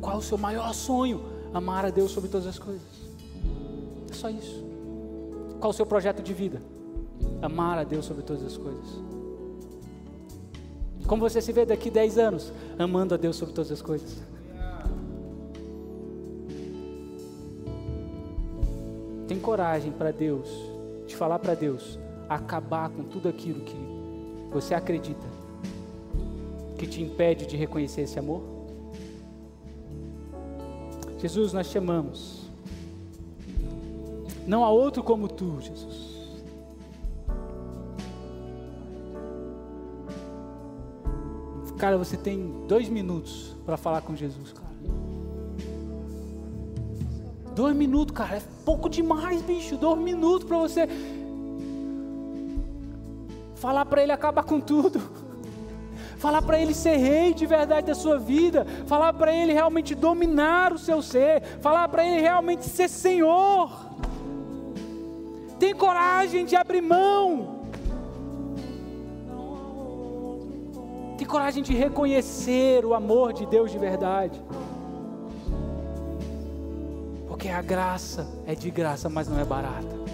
Qual o seu maior sonho? Amar a Deus sobre todas as coisas. É só isso. Qual o seu projeto de vida? Amar a Deus sobre todas as coisas. Como você se vê daqui 10 anos? Amando a Deus sobre todas as coisas. Tem coragem para Deus, falar para Deus, acabar com tudo aquilo que você acredita que te impede de reconhecer esse amor? Jesus, nós te amamos. Não há outro como tu, Jesus. Cara, você tem dois minutos para falar com Jesus, cara. Dois minutos, cara, é pouco demais, bicho. Dois minutos para você falar para ele acabar com tudo. Falar para ele ser rei de verdade da sua vida. Falar para ele realmente dominar o seu ser. Falar para ele realmente ser Senhor. Tem coragem de abrir mão. Tem coragem de reconhecer o amor de Deus de verdade. Porque a graça é de graça, mas não é barata.